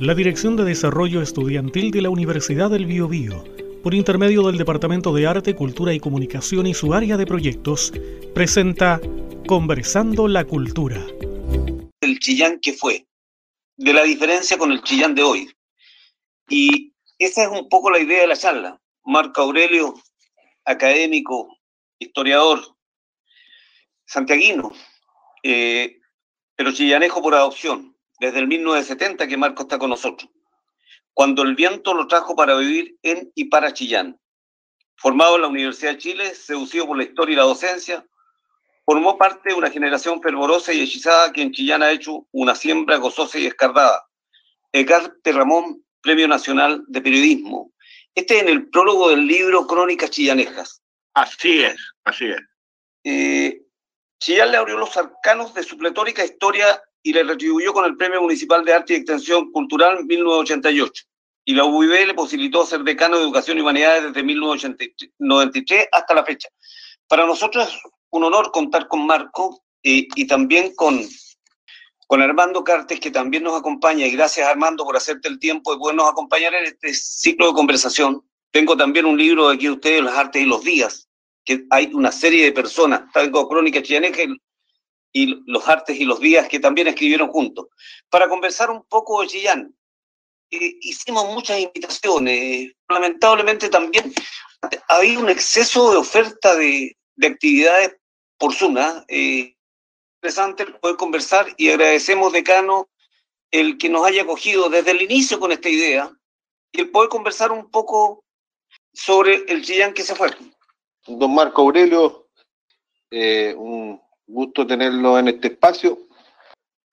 La Dirección de Desarrollo Estudiantil de la Universidad del Biobío, por intermedio del Departamento de Arte, Cultura y Comunicación y su área de proyectos, presenta Conversando la Cultura. El Chillán que fue, de la diferencia con el Chillán de hoy. Y esa es un poco la idea de la charla. Marco Aurelio, académico, historiador, santiaguino, eh, pero chillanejo por adopción, desde el 1970 que Marco está con nosotros, cuando el viento lo trajo para vivir en y para Chillán. Formado en la Universidad de Chile, seducido por la historia y la docencia, formó parte de una generación fervorosa y hechizada que en Chillán ha hecho una siembra gozosa y escardada. Edgar Ramón, Premio Nacional de Periodismo. Este es en el prólogo del libro Crónicas Chillanejas. Así es, así es. Eh, Chillán le abrió los arcanos de su pletórica historia y le retribuyó con el Premio Municipal de Arte y Extensión Cultural 1988. Y la UIB le posibilitó ser decano de Educación y Humanidades desde 1993 hasta la fecha. Para nosotros es un honor contar con Marco eh, y también con, con Armando Cartes, que también nos acompaña. Y gracias, Armando, por hacerte el tiempo de podernos acompañar en este ciclo de conversación. Tengo también un libro de aquí de ustedes, Las Artes y los Días, que hay una serie de personas, tengo Crónica Chillaneja y los artes y los días que también escribieron juntos, para conversar un poco de. Eh, hicimos muchas invitaciones, lamentablemente también había un exceso de oferta de, de actividades por Zoom. ¿ah? Eh, interesante poder conversar y agradecemos, decano, el que nos haya acogido desde el inicio con esta idea y el poder conversar un poco sobre el Chillán que se fue don Marco Aurelio, eh, un gusto tenerlo en este espacio.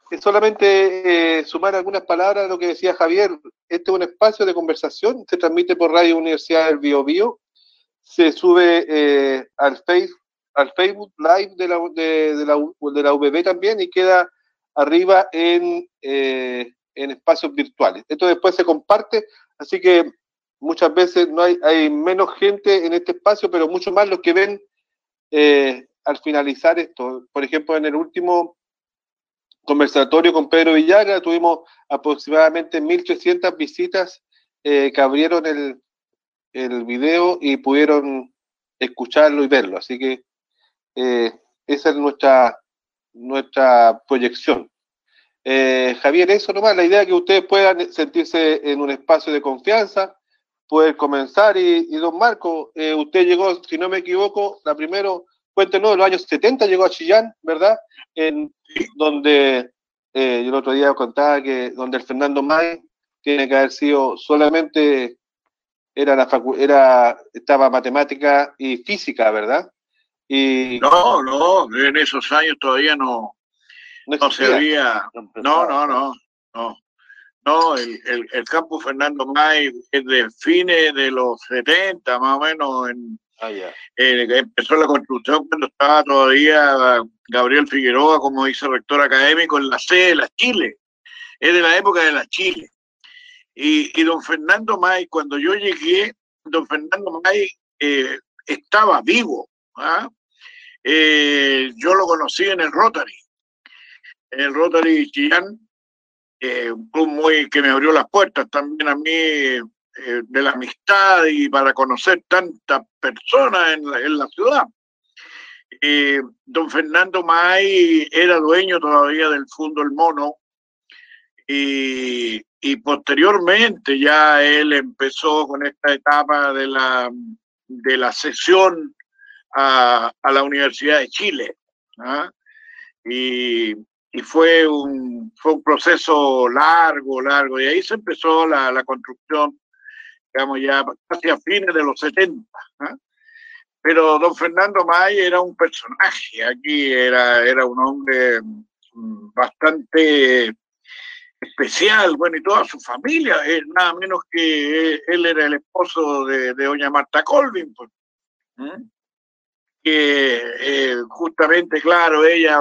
Es solamente eh, sumar algunas palabras a lo que decía Javier. Este es un espacio de conversación, se transmite por Radio Universidad del Bio Bio, se sube eh, al, face, al Facebook Live de la, de, la, de la UBB también y queda arriba en, en espacios virtuales. Esto después se comparte, así que muchas veces no hay, hay menos gente en este espacio, pero mucho más los que ven eh, al finalizar esto. Por ejemplo, en el último conversatorio con Pedro Villagra tuvimos aproximadamente 1.300 visitas eh, que abrieron el, el video y pudieron escucharlo y verlo. Así que eh, esa es nuestra, nuestra proyección. Javier, eso nomás, la idea que ustedes puedan sentirse en un espacio de confianza, poder comenzar. Y, don Marco, eh, usted llegó, si no me equivoco, la primero, cuéntenos, en los años 70 llegó a Chillán, ¿verdad? En donde eh, yo el otro día contaba que donde el Fernando May tiene que haber sido solamente era la era estaba matemática y física, ¿verdad? Y no, no, en esos años todavía no no, no se había no, no, no, no. No, el, el, campo Fernando May es de fines de los 70, más o menos. En, ah, empezó la construcción cuando estaba todavía Gabriel Figueroa como vice-rector académico en la sede de la Chile. Es de la época de la Chile. Y, y don Fernando May, cuando yo llegué, don Fernando May eh, estaba vivo. ¿ah? Eh, yo lo conocí en el Rotary, en el Rotary Chillán, eh, muy que me abrió las puertas también a mí eh, de la amistad y para conocer tantas personas en la, ciudad. Eh, don Fernando May era dueño todavía del Fondo El Mono y, y, posteriormente ya él empezó con esta etapa de la, de la sesión a, a la Universidad de Chile. ¿ah? Y, y fue un, fue un proceso largo, largo, y ahí se empezó la, la construcción, digamos, ya casi a fines de los 70. ¿ah? Pero don Fernando May era un personaje, aquí era, era un hombre mm, bastante especial, bueno, y toda su familia, eh, nada menos que él era el esposo de, de doña Marta Colvin, pues, que eh, justamente, claro, ella,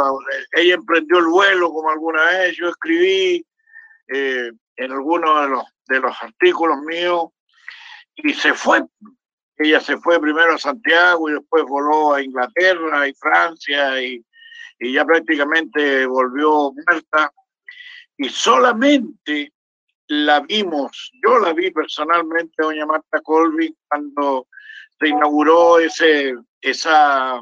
ella emprendió el vuelo como alguna vez, yo escribí eh, en algunos de los, de los artículos míos y se fue. Ella se fue primero a Santiago y después voló a Inglaterra y Francia y, y ya prácticamente volvió muerta. y solamente la vimos, yo la vi personalmente, doña Marta Colby, cuando se inauguró ese, esa,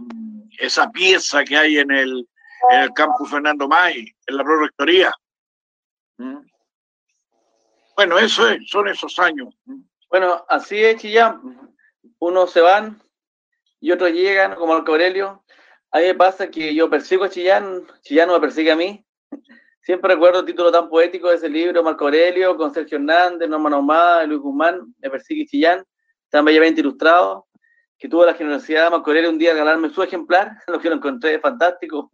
esa pieza que hay en el, en el campus Fernando May, en la prorectoría. ¿Mm? Bueno, eso es, son esos años. Bueno, así es, Chillán. Unos se van y otros llegan, como el Aurelio. A mí me pasa que yo persigo a Chillán, Chillán no me persigue a mí. Siempre recuerdo el título tan poético de ese libro, Marco Aurelio, con Sergio Hernández, Norman Ahumada, Luis Guzmán, Me persigue Chillán, tan bellamente ilustrado, que tuvo la generosidad de Marco Aurelio un día de regalarme su ejemplar, lo que lo encontré fantástico.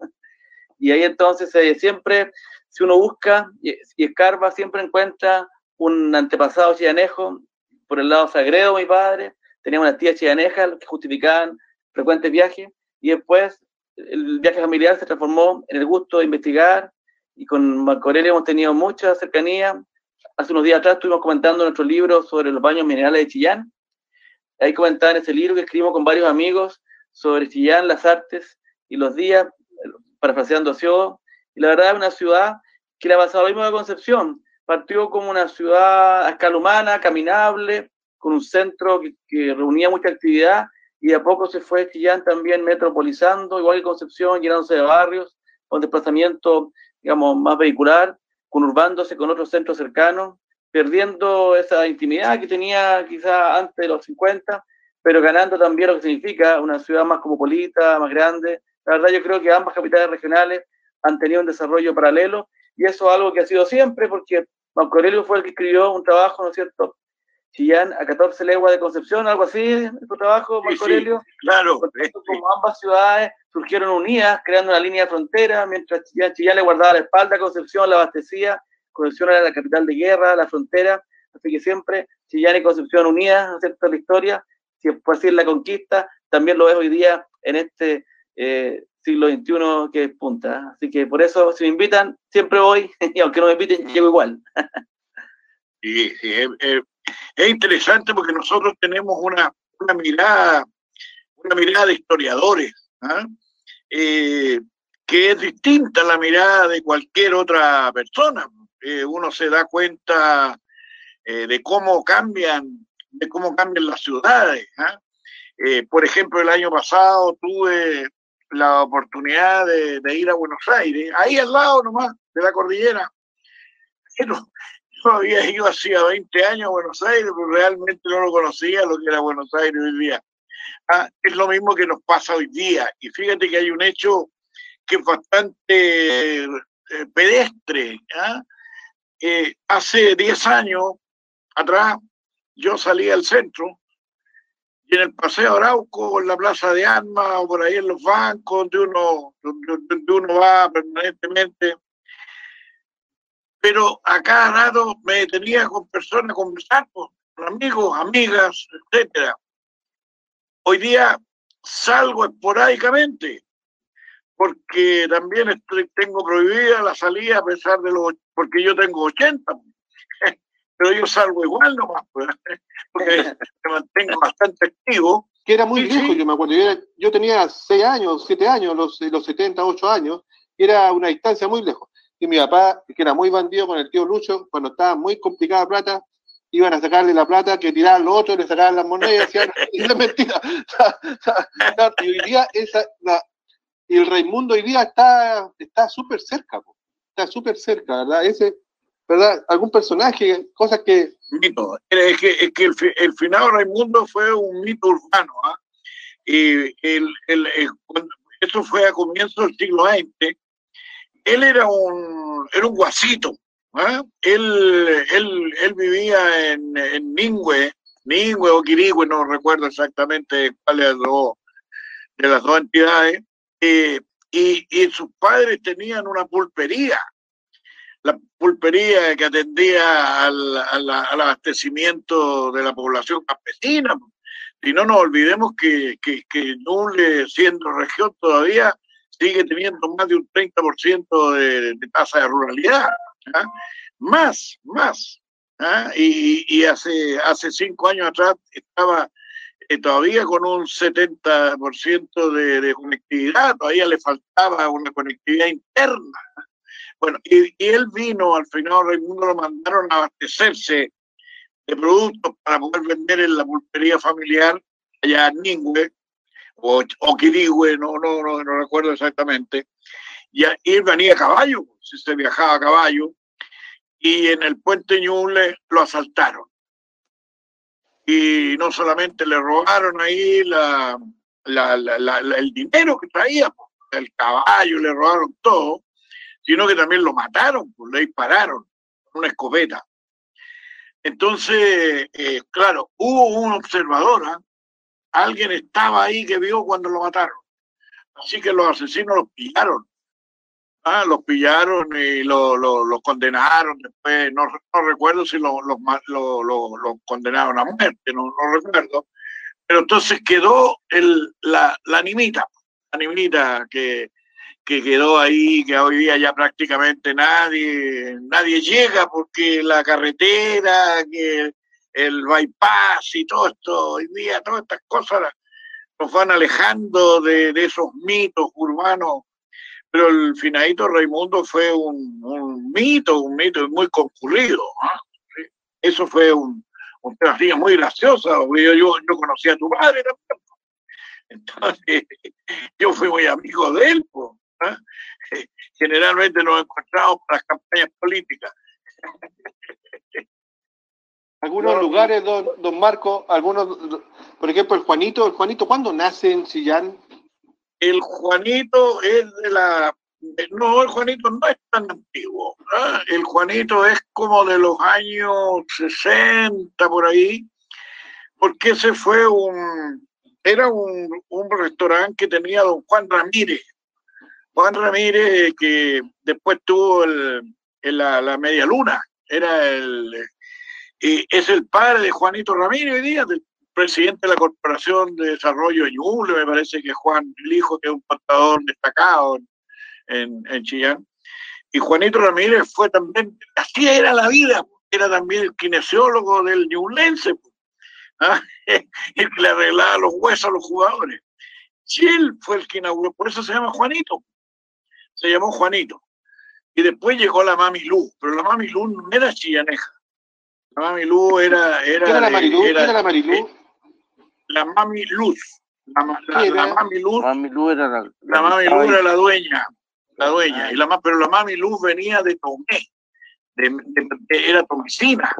Y ahí entonces eh, siempre, si uno busca y, escarba, siempre encuentra un antepasado chillanejo, por el lado sagredo, mi padre, tenía unas tías chillanejas que justificaban frecuentes viajes, y después el viaje familiar se transformó en el gusto de investigar, y con Marco Aurelio hemos tenido mucha cercanía. Hace unos días atrás estuvimos comentando nuestro libro sobre los baños minerales de Chillán. Ahí comentaba en ese libro que escribimos con varios amigos sobre Chillán, las artes y los días, parafraseando a Y la verdad es una ciudad que le ha pasado lo mismo de Concepción. Partió como una ciudad a escala humana, caminable, con un centro que, que reunía mucha actividad y a poco se fue Chillán también metropolizando, igual que Concepción, llenándose de barrios, con desplazamiento digamos, más vehicular, conurbándose con otros centros cercanos, perdiendo esa intimidad que tenía quizá antes de los 50, pero ganando también lo que significa una ciudad más cosmopolita, más grande. La verdad yo creo que ambas capitales regionales han tenido un desarrollo paralelo y eso es algo que ha sido siempre porque Marco Aurelio fue el que escribió un trabajo, ¿no es cierto?, Chillán a 14 leguas de Concepción, algo así, tu trabajo, Marco Aurelio. claro. Como ambas ciudades surgieron unidas, creando una línea de frontera, mientras Chillán, le guardaba la espalda a Concepción, la abastecía, Concepción era la capital de guerra, la frontera, así que siempre Chillán y Concepción unidas, ¿no es cierto?, la historia, si fue así en la conquista, también lo es hoy día en este eh, siglo XXI que es punta. Así que por eso, si me invitan, siempre voy, y aunque no me inviten, llego igual. Sí, sí, es interesante porque nosotros tenemos una, mirada, una mirada de historiadores, ¿ah? eh, que es distinta a la mirada de cualquier otra persona. Eh, uno se da cuenta eh, de cómo cambian, de cómo cambian las ciudades. ¿ah? por ejemplo, el año pasado tuve la oportunidad de, ir a Buenos Aires, ahí al lado nomás de la cordillera. Pero yo había ido hacía 20 años a Buenos Aires, pero realmente no lo conocía lo que era Buenos Aires hoy día. Ah, es lo mismo que nos pasa hoy día. Y fíjate que hay un hecho que es bastante eh, pedestre. ¿ah? Eh, hace 10 años atrás yo salí al centro en el Paseo Arauco, en la Plaza de Armas o por ahí en los bancos donde uno, donde uno va permanentemente, pero a cada rato me detenía con personas a conversar, con amigos, amigas, etcétera. Hoy día salgo esporádicamente, porque también tengo prohibida la salida a pesar de los, porque yo tengo 80, pero yo salgo igual nomás, pues, porque me mantengo bastante activo. Que era muy viejo, yo me acuerdo, yo, tenía 6 años, 7 años, los, los 70, 8 años, y era una distancia muy lejos y mi papá, que era muy bandido con el tío Lucho, cuando estaba muy complicada plata, iban a sacarle la plata que tiraban los otros, le sacaban las monedas y decían, es mentira. y hoy día esa, y el Raimundo hoy día está está súper cerca, está súper cerca, ¿verdad? Ese, ¿verdad? Algún personaje, cosas que... Mito, es que, es que el, el finado Raimundo fue un mito urbano, ¿ah? Y el, el, eso fue a comienzos del siglo XX, él era un, era un guasito. ¿eh? Él, él, él, vivía en, en Ningüe, Ningüe o Quirigüe, no recuerdo exactamente cuál de las dos, de las dos entidades, eh, y, y sus padres tenían una pulpería, la pulpería que atendía al, al, abastecimiento de la población campesina. Y no nos olvidemos que, que, que siendo región todavía, sigue teniendo más de un 30% de, de tasa de ruralidad. ¿ah? Más, más. ¿ah? Y, hace, hace cinco años atrás estaba eh, todavía con un 70% de, de conectividad, todavía le faltaba una conectividad interna. Bueno, y, él vino, al final Raimundo lo mandaron a abastecerse de productos para poder vender en la pulpería familiar allá en Ningüe o, o Quirigüe, no, no, no, no recuerdo exactamente. Y, él venía a caballo, si se viajaba a caballo, y en el puente Ñuble lo asaltaron. Y no solamente le robaron ahí la, el dinero que traía, el caballo, le robaron todo, sino que también lo mataron, pues, le dispararon con una escopeta. Entonces, eh, claro, hubo una observadora, alguien estaba ahí que vio cuando lo mataron. Así que los asesinos los pillaron. Ah, los pillaron y los lo, condenaron. Después, no, recuerdo si los lo, condenaron a muerte, no, recuerdo. Pero entonces quedó el, la, la animita, la animita que, que quedó ahí, que hoy día ya prácticamente nadie, nadie llega porque la carretera, el bypass y todo esto, hoy día todas estas cosas nos van alejando de, esos mitos urbanos. Pero el finadito Raimundo fue un, mito, un mito muy concurrido. ¿ah? Eso fue un, una muy graciosa. Yo, yo, yo conocí a tu padre también. Entonces, yo fui muy amigo de él. Generalmente nos encontramos para las campañas políticas. Algunos lugares, don, don Marco, algunos, por ejemplo, el Juanito, el Juanito, ¿cuándo nace en Chillán? El Juanito es de la no, el Juanito no es tan antiguo. El Juanito es como de los años 60 por ahí, porque ese fue un, era un, un restaurante que tenía don Juan Ramírez, Juan Ramírez, que después tuvo el, la, media luna, era el, es el padre de Juanito Ramírez hoy día, del presidente de la Corporación de Desarrollo de Ñuble, me parece que Juan, el hijo, que es un contador destacado en, en Chillán. Y Juanito Ramírez fue también, así era la vida, era también el kinesiólogo del ñublense, ¿ah? el que le arreglaba los huesos a los jugadores. Y él fue el que inauguró, por eso se llama Juanito se llamó Juanito. Y después llegó la Mami Lu, pero la Mami Lu no era chillaneja. La Mami Lu era... era ¿Qué era la Mami Lu? Era, era la Mami Lu? La Mami Luz. La, Mami Luz, Mami Lu era la, la, Mami Lu era la dueña, la dueña. Ah. Y la, pero la Mami Luz venía de Tomé, de, era tomecina.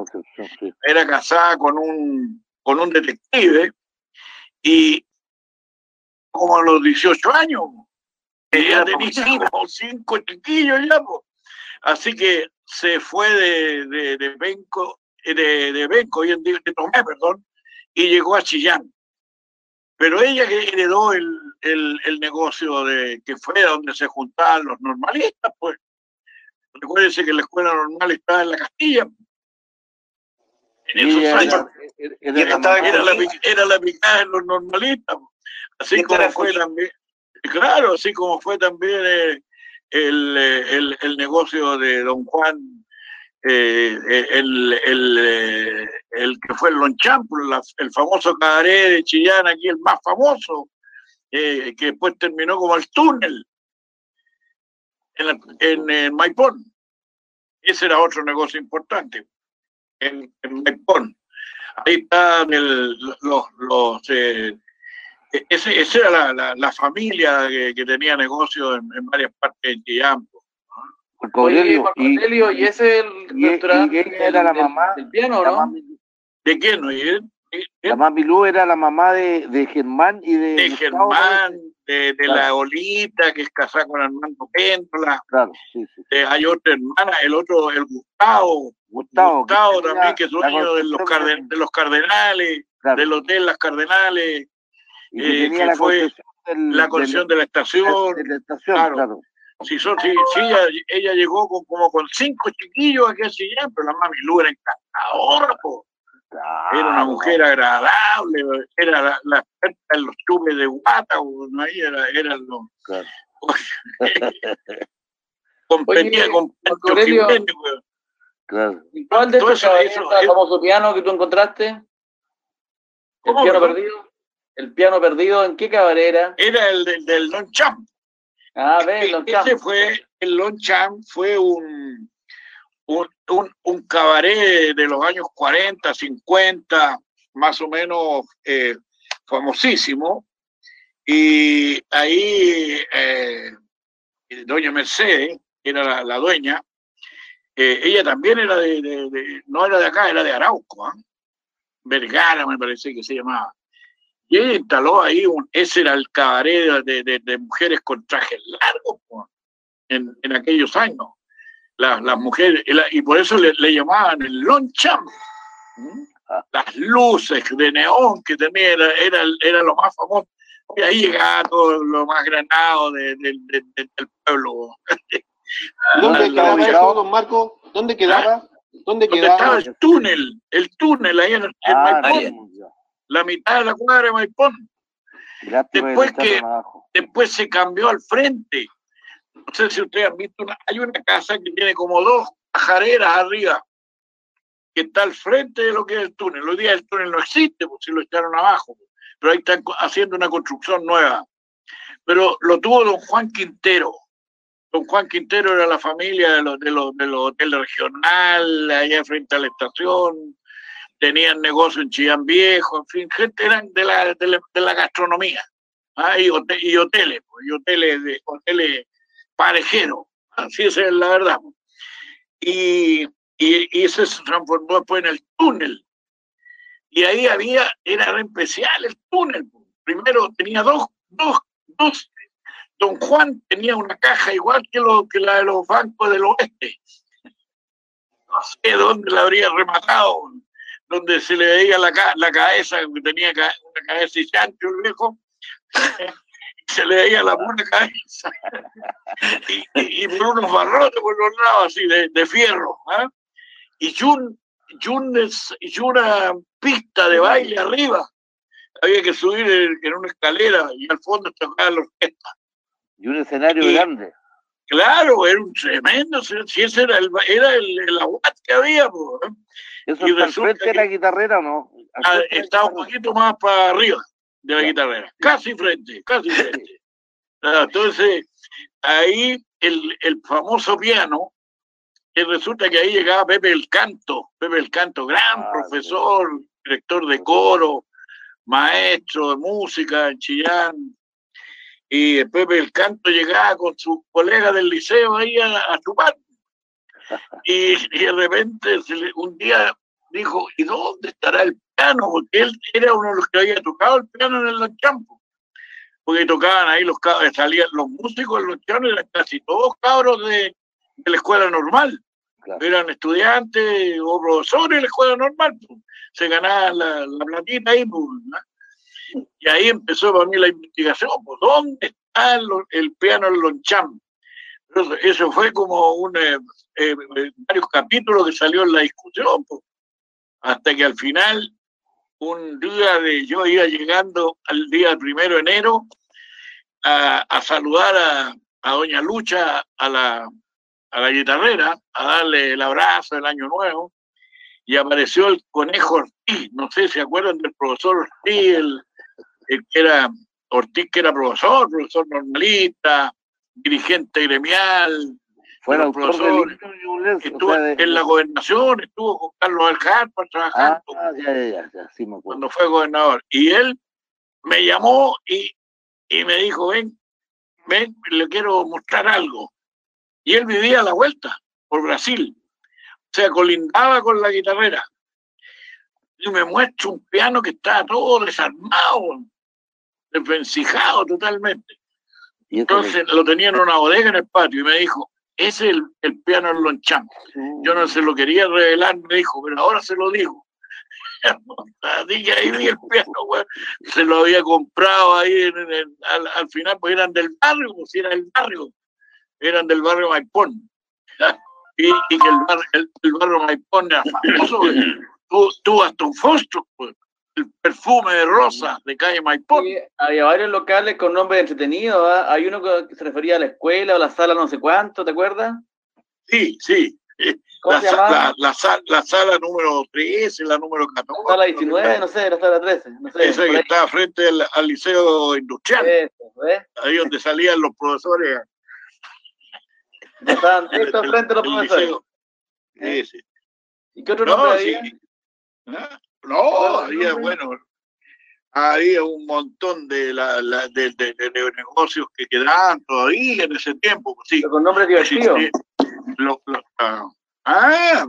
Era casada con un, con un detective y como a los 18 años ella tenía cinco chiquillos ya, Así que se fue de, de, de Benco, de, de Benco, hoy en día, de Tomé, perdón, y llegó a Chillán. Pero ella que heredó el, el, el, negocio de que fue donde se juntaban los normalistas, pues. Recuérdense que la escuela normal estaba en la Castilla. En esos años. Era, la, era, la, picada de los normalistas. Así como fue también. Claro, así como fue también eh, el, eh, el, el, negocio de don Juan, eh, el, el, el, que fue el Lonchamp, el famoso cabaret de Chillán, aquí el más famoso, que después terminó como el túnel en, en, Maipón. Ese era otro negocio importante, en, en Maipón. Ahí están los, los ese, esa era la, la, familia que, tenía negocios en, varias partes de Chillampo. Cornelio, y, y, ese el y, era la mamá del piano, ¿no? ¿De quién? ¿no? La mamá Lu era la mamá de, de Germán y de. De Germán, de, de la Olita, que es casada con Armando Péntola. Claro, sí, sí. Eh, hay otra hermana, el otro, el Gustavo. Gustavo, Gustavo también, que es dueño de los, de los Cardenales, del Hotel Las Cardenales y que, tenía la fue la concesión de la estación. De la estación claro. Sí, son, sí, sí ella, llegó con, como con cinco chiquillos aquí así ya, pero la mami Lu era encantadora, era una mujer agradable, era la, la en los tubes de guata, ahí era, era lo... Claro. Competía con Pancho Jiménez, Claro. ¿Cuál de estos el famoso piano que tú encontraste? ¿El piano perdido? ¿El piano perdido en qué cabaret era? Era el del, del Don Champ. Ah, ese fue, el Lonchan fue un, un, un, cabaret de los años 40, 50, más o menos eh, famosísimo. Y ahí eh, doña Mercedes, era la, dueña, eh, ella también era de, no era de acá, era de Arauco, ¿ah? Vergara me parece que se llamaba. Y ella instaló ahí, un, ese era el cabaret de, mujeres con trajes largos en, en, aquellos años. Las, las mujeres, y por eso le, llamaban el loncham. Ah. Las luces de neón que tenía era, era, era lo más famoso. Y ahí llegaba todo lo más granado del pueblo. ¿Dónde quedaba eso, don Marco? ¿Dónde quedaba? ¿Dónde, quedaba? estaba el túnel, el túnel ahí en, el ah. La mitad de la cuadra de Maipón. Después que después se cambió al frente. No sé si ustedes han visto, una, hay una casa que tiene como dos pajareras arriba, que está al frente de lo que es el túnel. Hoy día el túnel no existe, porque si lo echaron abajo pero ahí están haciendo una construcción nueva. Pero lo tuvo don Juan Quintero. Don Juan Quintero era la familia de los, de los, de los hoteles regionales, allá frente a la estación, tenían negocio en Chillán Viejo, en fin, gente eran de la, de la, gastronomía, ¿ah? y, hoteles, y hoteles, hoteles parejeros, así es la verdad. Y, y, y se transformó después en el túnel y ahí había, era especial el túnel. Primero tenía dos, dos, dos. Don Juan tenía una caja igual que, lo, que la de los bancos del oeste. No sé dónde la habría rematado, donde se le veía la, la cabeza, que tenía una cabeza y chancho el viejo, se le veía la pura cabeza. y, por unos barrotes por los lados así de, de fierro. ¿ah? Y Jun, Jun, y una pista de baile arriba. Había que subir en una escalera y al fondo estaba la orquesta. Y un escenario grande. Claro, era un tremendo, si ese era el, era el, el que había. ¿Eso y está frente de la guitarrera o no? Ah, estaba un poquito más para arriba de la guitarrera, casi frente, casi frente. Ah, entonces, ahí el, el famoso piano, que resulta que ahí llegaba Pepe el Canto, Pepe el Canto, gran ah, profesor, director de coro, maestro de música en Chillán. Y Pepe el Canto llegaba con sus colegas del liceo ahí a, a chupar. Y, de repente un día dijo, ¿y dónde estará el piano? Porque él era uno de los que había tocado el piano en los campos. Porque tocaban ahí los salían los músicos en los campos, eran casi todos cabros de, de la escuela normal. Eran estudiantes o profesores de la escuela normal. Pues. Se ganaban la, la platita ahí. Pues, y ahí empezó para mí la investigación. Pues, ¿Dónde está el, piano en Loncham? Eso fue como un, eh, eh, varios capítulos que salió en la discusión. Pues. hasta que al final, un día de yo iba llegando al día primero de enero a, saludar a, doña Lucha a la a la guitarrera a darle el abrazo del año nuevo y apareció el conejo Ortiz, no sé si acuerdan del profesor Ortiz, el, que era Ortiz que era profesor, profesor normalista, dirigente gremial, fue profesor, estuvo en la gobernación, estuvo con Carlos Aljar trabajando ah, ya, ya, ya, sí me cuando fue gobernador. Y él me llamó y, y me dijo, ven, ven, le quiero mostrar algo y él vivía a la vuelta por Brasil. O sea, colindaba con la guitarrera. Y me muestra un piano que está todo desarmado, desvencijado totalmente. ¿Y Entonces lo tenía en una bodega en el patio y me dijo, ese es el, piano en Lonchan. Yo no se lo quería revelar, me dijo, pero ahora se lo digo. Dije, ahí vi el piano, Se lo había comprado ahí al, al, final, pues eran del barrio, pues era el barrio eran del barrio Maipón. y, que el, barrio, el, barrio Maipón era famoso. tuvo hasta un fostro, pues, el perfume de rosa de calle Maipón. había varios locales con nombres entretenidos. ¿ah? Hay uno que se refería a la escuela o la sala no sé cuánto, ¿te acuerdas? Sí, sí. ¿Cómo se llama? La, la, sala número 13, la número 14. La sala 19, no sé, la sala 13. No sé, Esa que está frente al, al, liceo industrial. Ahí donde salían los profesores. Estaban frente a los profesores. Sí, sí. ¿Y qué otro no, nombre sí. había? ¿Ah? No, había, bueno, había un montón de, la, la de, de, de, negocios que quedaban todavía en ese tiempo. pues Sí. Pero con nombres divertidos. Sí, ah,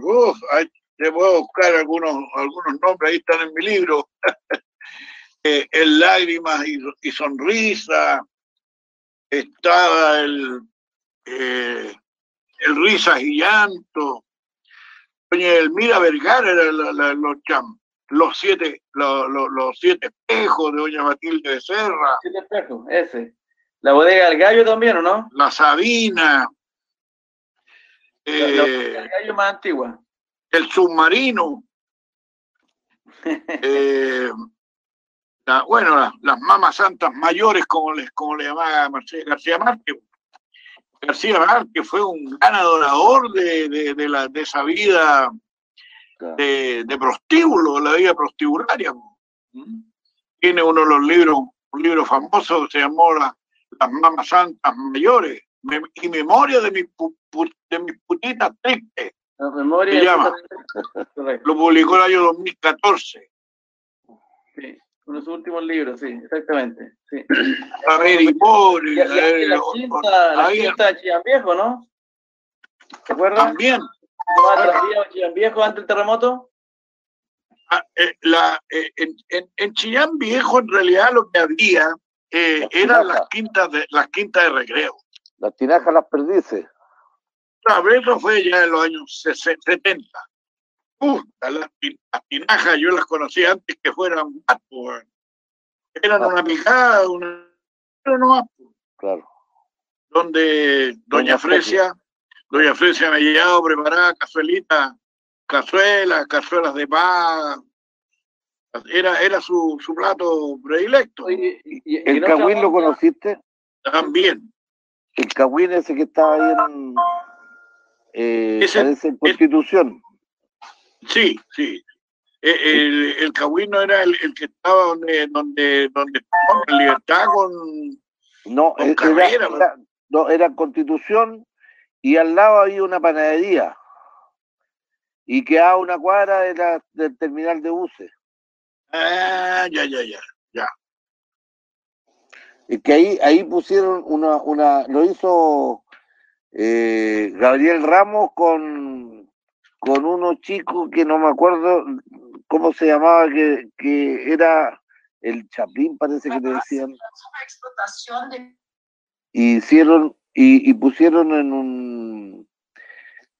ahí te puedo buscar algunos, algunos nombres, ahí están en mi libro. eh, el Lágrimas y, y, Sonrisa, estaba el, eh, el Risas y Llanto, Doña Elmira Vergara era la, la, los, los, siete, los, los, los, siete espejos de Doña Matilde de Serra. Siete espejos, ese. La bodega del gallo también, ¿o no? La Sabina. La, la bodega del gallo más antigua. El submarino. eh, la, bueno, la, las mamas santas mayores, como les, como le llamaba Marcelo García Márquez. García Márquez fue un gran adorador de, de, de, la, de esa vida de, de, prostíbulo, la vida prostibularia. Tiene uno de los libros, un libro famoso se llamó la, Las Mamas Santas Mayores y Memoria de mis de mi putitas tristes. La memoria se llama. Lo publicó el año 2014. Sí, uno de sus últimos libros, sí, exactamente. Sí. A ver, y pobre. La quinta, la quinta de Chillán Viejo, ¿no? También. ¿Cómo Chillán Viejo antes del terremoto? Ah, eh, la, eh, en, en, en, Chillán Viejo, en realidad, lo que había eh, eran las quintas, de, las quintas de recreo. Las tinajas, las perdices. Claro, eso fue ya en los años 70. Uh, las, las tinajas yo las conocía antes que fueran gatos. Eran una pijada, una. Pero no Claro. Donde Doña, Doña Fresia, Doña Fresia me llevaba preparada cazuelita, cazuelas, cazuelas de paz. Era, era su, su plato predilecto. Oye, y, y, ¿El Cagüín lo conociste? También. El Cagüín ese que estaba ahí en, eh, Ese- parece en Constitución. Sí, sí. Eh, El, el Cagüino era el, el que estaba donde, donde, donde estaba en libertad con. No, Con era, carrera, era- no, era Constitución y al lado había una panadería. Y quedaba una cuadra de la, del terminal de buses. Ah, ya, ya, ya. Es que ahí, ahí pusieron una, una, lo hizo eh, Gabriel Ramos con, con unos chicos que no me acuerdo cómo se llamaba, que, que era el Chapín, parece que le decían. Y hicieron, y, y pusieron en un,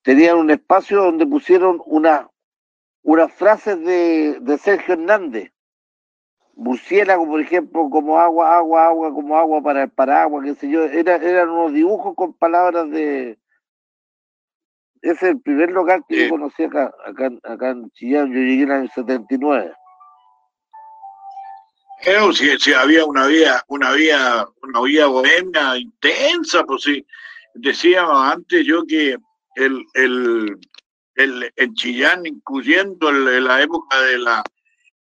tenían un espacio donde pusieron una, unas frases de, de Sergio Hernández murciélago, por ejemplo, como agua, agua, agua, como agua para el paraguas, qué sé yo, era, eran unos dibujos con palabras de... Ese es el primer local que Sí. yo conocí acá, acá, acá en Chillán, yo llegué en el año 79. Creo si, si había una vía, una vía, una vía bohemia intensa, pues sí. Decíamos antes yo que el, el, el, en Chillán, incluyendo el- la época de la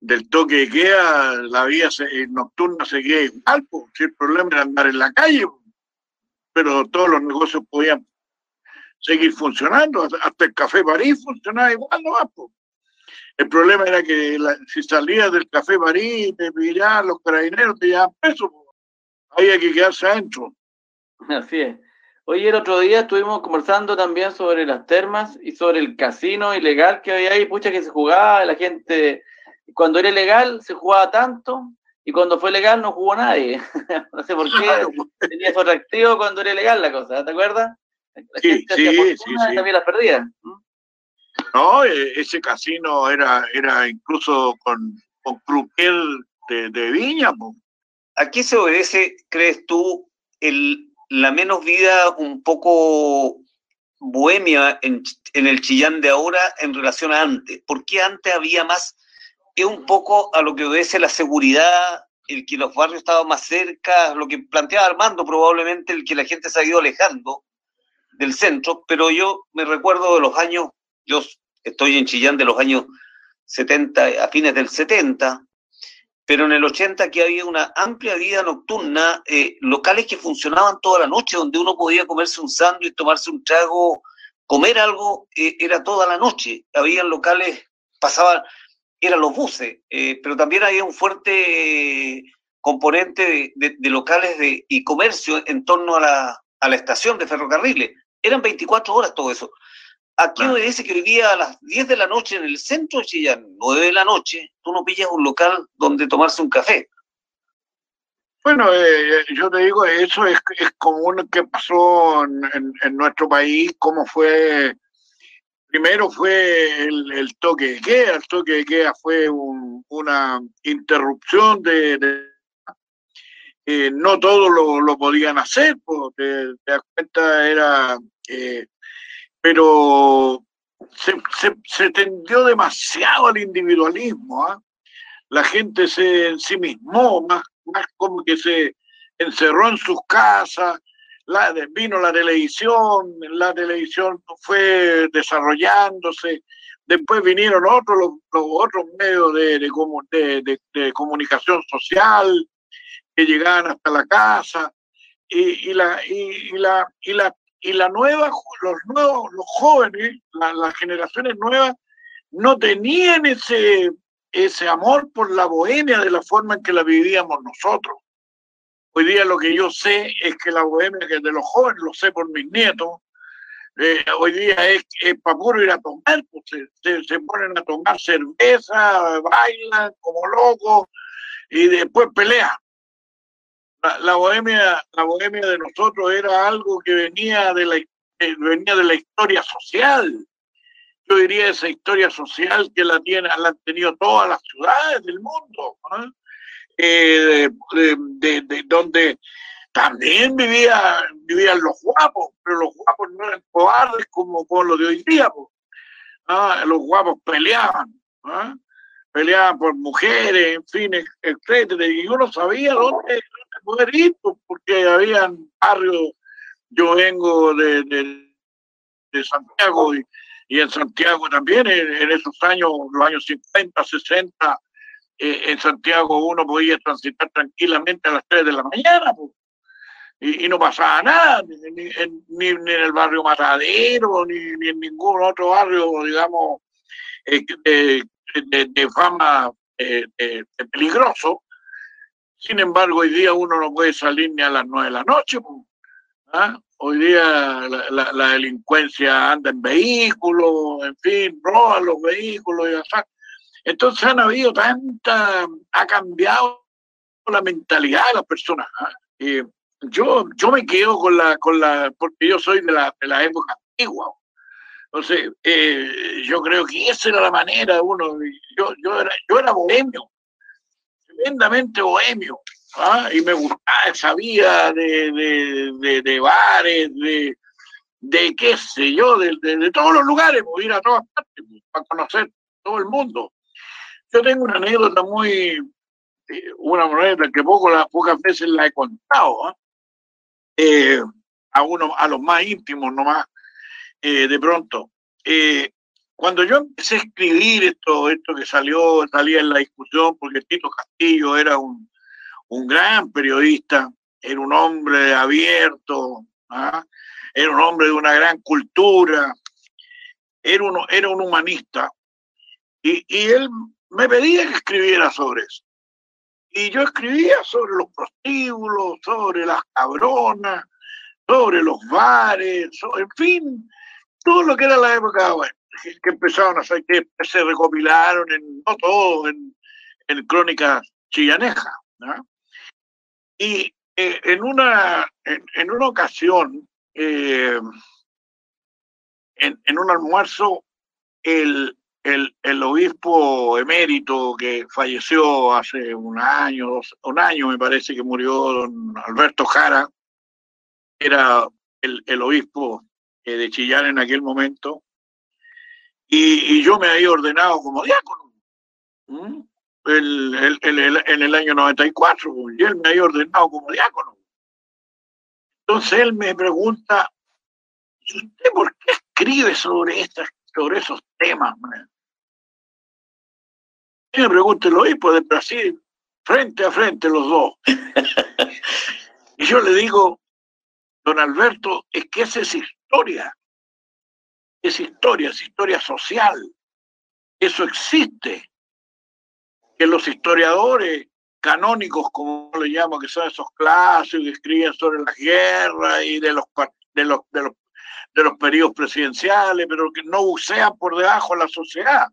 del toque de queda, la vía se- eh, nocturna seguía igual, pues, si el problema era andar en la calle, pues. pero todos los negocios podían seguir funcionando, hasta el Café París funcionaba igual, no pues. El problema era que la- si salías del Café París, te pillaban los carabineros, te llevaban preso. Había que quedarse adentro. Así es. Oye, el otro día estuvimos conversando también sobre las termas y sobre el casino ilegal que había ahí, pucha que se jugaba, la gente, cuando era ilegal se jugaba tanto y cuando fue legal no jugó nadie. no sé por qué, Claro, tenía su atractivo cuando era ilegal la cosa, ¿te acuerdas? La Sí, gente sí, hacía sí, y también las perdía. ¿m? No, Eh, ese casino era, era incluso con, con de, de viña. pues. ¿A qué se obedece, crees tú, el, la menos vida un poco bohemia en, en el Chillán de ahora en relación a antes? ¿Por qué antes había más? Es un poco a lo que obedece la seguridad, el que los barrios estaban más cerca, lo que planteaba Armando, probablemente el que la gente se ha ido alejando del centro, pero yo me recuerdo de los años yo estoy en Chillán de los años 70, a fines del 70, pero en el 80 aquí había una amplia vida nocturna, eh, locales que funcionaban toda la noche, donde uno podía comerse un sándwich, tomarse un trago, comer algo, eh, era toda la noche. Habían locales, pasaban, eran los buses, eh, pero también había un fuerte componente de, locales y comercio en torno a la, a la estación de ferrocarriles. Eran 24 horas todo eso. Aquí obedece que hoy día a las 10 de la noche en el centro de Chillán, 9 de la noche, tú no pillas un local donde tomarse un café. Bueno, eh, yo te digo, eso es, es común que pasó en, nuestro país, cómo fue, primero fue el, toque de queda, el toque de queda fue una interrupción de, no todos lo, podían hacer, porque te das cuenta, era eh, pero se, tendió demasiado al individualismo. ¿ah? La gente se ensimismó, más, más como que se encerró en sus casas, vino la televisión, la televisión fue desarrollándose, después vinieron otros los, otros medios de, de, comunicación social que llegaban hasta la casa y la, y, la, y la y la nueva, los nuevos, los jóvenes, las generaciones nuevas, no tenían ese, ese amor por la bohemia de la forma en que la vivíamos nosotros. Hoy día lo que yo sé es que la bohemia que de los jóvenes, lo sé por mis nietos, eh, hoy día es, es para puro ir a tomar, pues, se, se, ponen a tomar cerveza, bailan como locos y después pelean la, bohemia, la bohemia de nosotros era algo que venía de la, venía de la historia social. Yo diría esa historia social que la, tiene, la han tenido todas las ciudades del mundo, eh, de, donde también vivía, vivían los guapos, pero los guapos no eran cobardes como, con los de hoy día. Los guapos peleaban peleaban por mujeres, en fin, etcétera, y uno sabía dónde, pues, porque habían barrios, yo vengo de, de, Santiago y, en Santiago también, en, esos años, los años 50, 60, eh, en Santiago uno podía transitar tranquilamente a las 3 de la mañana, y, no pasaba nada, ni, en el barrio Matadero, ni, en ningún otro barrio, digamos, eh, de, fama eh, peligroso. Sin embargo, hoy día uno no puede salir ni a las nueve de la noche. ¿ah? Hoy día la, delincuencia anda en vehículos, en fin, roba los vehículos y así. Entonces han habido tanta, ha cambiado la mentalidad de las personas. ¿ah? yo, yo me quedo con la, con la, porque yo soy de la, de la época antigua. Entonces, eh, yo creo que esa era la manera de uno. Yo, yo, era, yo era bohemio, tremendamente bohemio. ¿ah? Y me gustaba esa vida de, de, bares, de, de qué sé yo, de, todos los lugares, pues, ir a todas partes, pues, para conocer todo el mundo. Yo tengo una anécdota muy, eh, una anécdota que poco, pocas veces la he contado, ¿ah? eh, a uno, a los más íntimos nomás eh, de pronto. Cuando yo empecé a escribir esto, esto que salió, salía en la discusión, porque Tito Castillo era un, gran periodista, era un hombre abierto, ¿ah? era un hombre de una gran cultura, era un, era un humanista, y, y él me pedía que escribiera sobre eso. Y yo escribía sobre los prostíbulos, sobre las cabronas, sobre los bares, en fin, todo lo que era la época, bueno, que empezaron a ser, que se recopilaron en, no todo, en, en crónicas chillanejas. Y eh, en, una, en, una ocasión, eh, en, en, un almuerzo, el, el, el, obispo emérito que falleció hace un año, un año me parece que murió don Alberto Jara, era el, el obispo eh, de Chillán en aquel momento, y, yo me había ordenado como diácono. El, en el año 94, y él me había ordenado como diácono. Entonces él me pregunta, ¿y usted por qué escribe sobre estas sobre esos temas. Man. Y me pregunta lo hipo de Brasil, frente a frente los dos. y yo le digo, don Alberto, es que esa es historia. Es historia, es historia social. Eso existe. Que los historiadores canónicos, como le llamo, que son esos clásicos que escriben sobre la guerra y de los, de los, de los, de los periodos presidenciales, pero que no bucean por debajo de la sociedad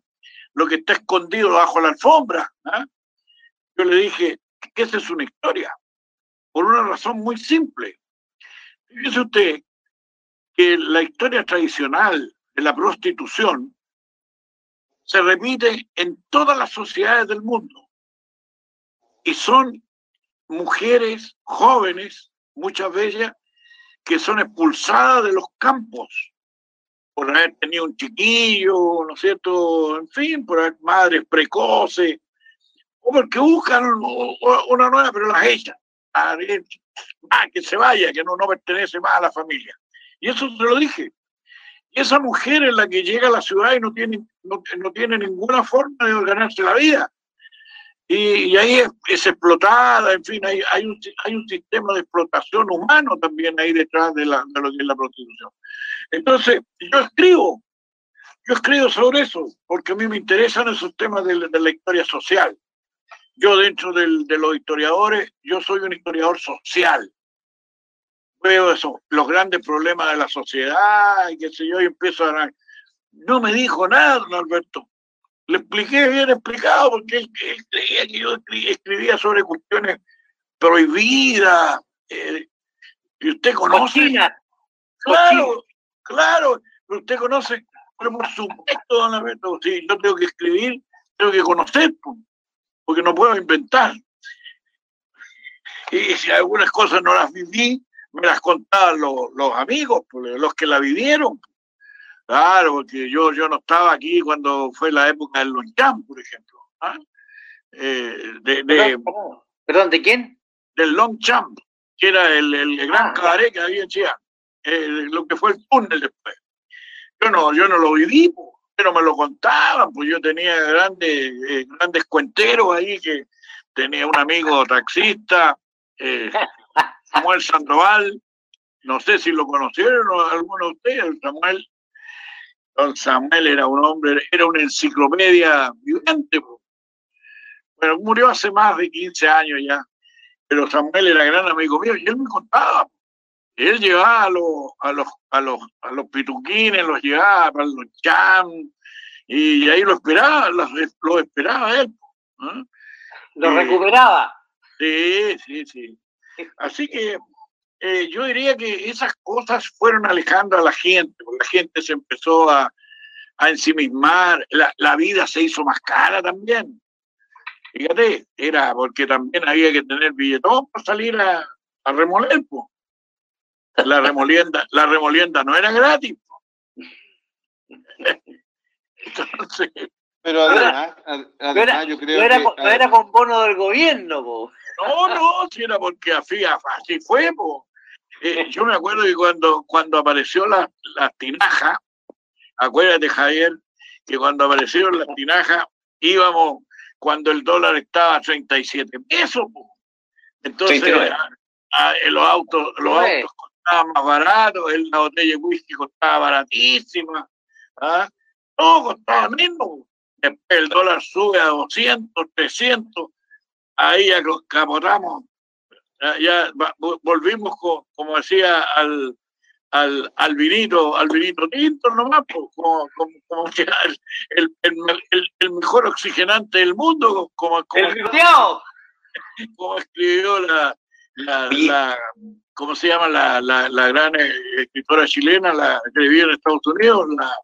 lo que está escondido bajo la alfombra. ¿ah? Yo le dije que esa es una historia, por una razón muy simple. Fíjese usted que la historia tradicional de la prostitución se repite en todas las sociedades del mundo. Y son mujeres jóvenes, muchas de ellas, que son expulsadas de los campos por haber tenido un chiquillo, ¿no es cierto? En fin, por haber madres precoces, o porque buscan una nueva, pero las echan. Ah, que se vaya, que no, no pertenece más a la familia. Y eso se lo dije. Y esa mujer es la que llega a la ciudad y no tiene, no, tiene ninguna forma de ganarse la vida. Y, ahí es, explotada, en fin, hay, hay, un, hay un sistema de explotación humano también ahí detrás de, la, de lo que es la prostitución. Entonces, yo escribo, yo escribo sobre eso, porque a mí me interesan esos temas de, la historia social. Yo dentro de los historiadores, yo soy un historiador social. Veo eso, los grandes problemas de la sociedad y qué sé yo, y empiezo a... No me dijo nada, don Alberto. Le expliqué bien explicado porque él, creía que yo escribía sobre cuestiones prohibidas. Eh, y usted conoce. Claro, Claro, pero usted conoce, pero por supuesto, don Alberto, sí, yo tengo que escribir, tengo que conocer, porque no puedo inventar. Y si algunas cosas no las viví, me las contaban los, los amigos, los que la vivieron. Claro, porque yo, yo no estaba aquí cuando fue la época del Longchamp, por ejemplo. ¿ah? Eh, de, ¿Perdón, ¿de quién? Del Longchamp, que era el, el gran ah, cabaret que había en Chile. Eh, lo que fue el túnel después. Yo no, yo no lo viví, pero me lo contaban, pues yo tenía grandes, eh, grandes cuenteros ahí que tenía un amigo taxista, Samuel Sandoval, no sé si lo conocieron alguno de ustedes, Samuel. Don Samuel era un hombre, era una enciclopedia viviente. Bueno, murió hace más de 15 años ya, pero Samuel era gran amigo mío y él me contaba él llevaba a los, a los, a los, a los pituquines, los llevaba para los cham, y ahí lo esperaba, lo, esperaba él. Lo recuperaba. Sí, sí, sí. Así que eh, yo diría que esas cosas fueron alejando a la gente, porque la gente se empezó a, a ensimismar, la, la vida se hizo más cara también. Fíjate, era porque también había que tener billetón para salir a, a remoler. La remolienda, la remolienda no era gratis. pero además, además yo creo era, que... No era con bono del gobierno, po. No, no, si era porque así fue, po. Eh, yo me acuerdo que cuando, cuando apareció la, la tinaja, acuérdate Javier, que cuando aparecieron las tinajas íbamos cuando el dólar estaba a 37 pesos. Po. Entonces, los autos, los autos costaba más barato, la botella de whisky costaba baratísima, ¿ah? todo costaba mismo. Después el dólar sube a 200, 300, ahí ya capotamos, ya, volvimos, como decía, al, al, al, vinito, al vinito tinto nomás, como, como, como el, el, el, mejor oxigenante del mundo, como, como, como escribió. la, la, la, ¿cómo se llama la, la, la gran eh, escritora chilena, la que vivía en Estados Unidos? La,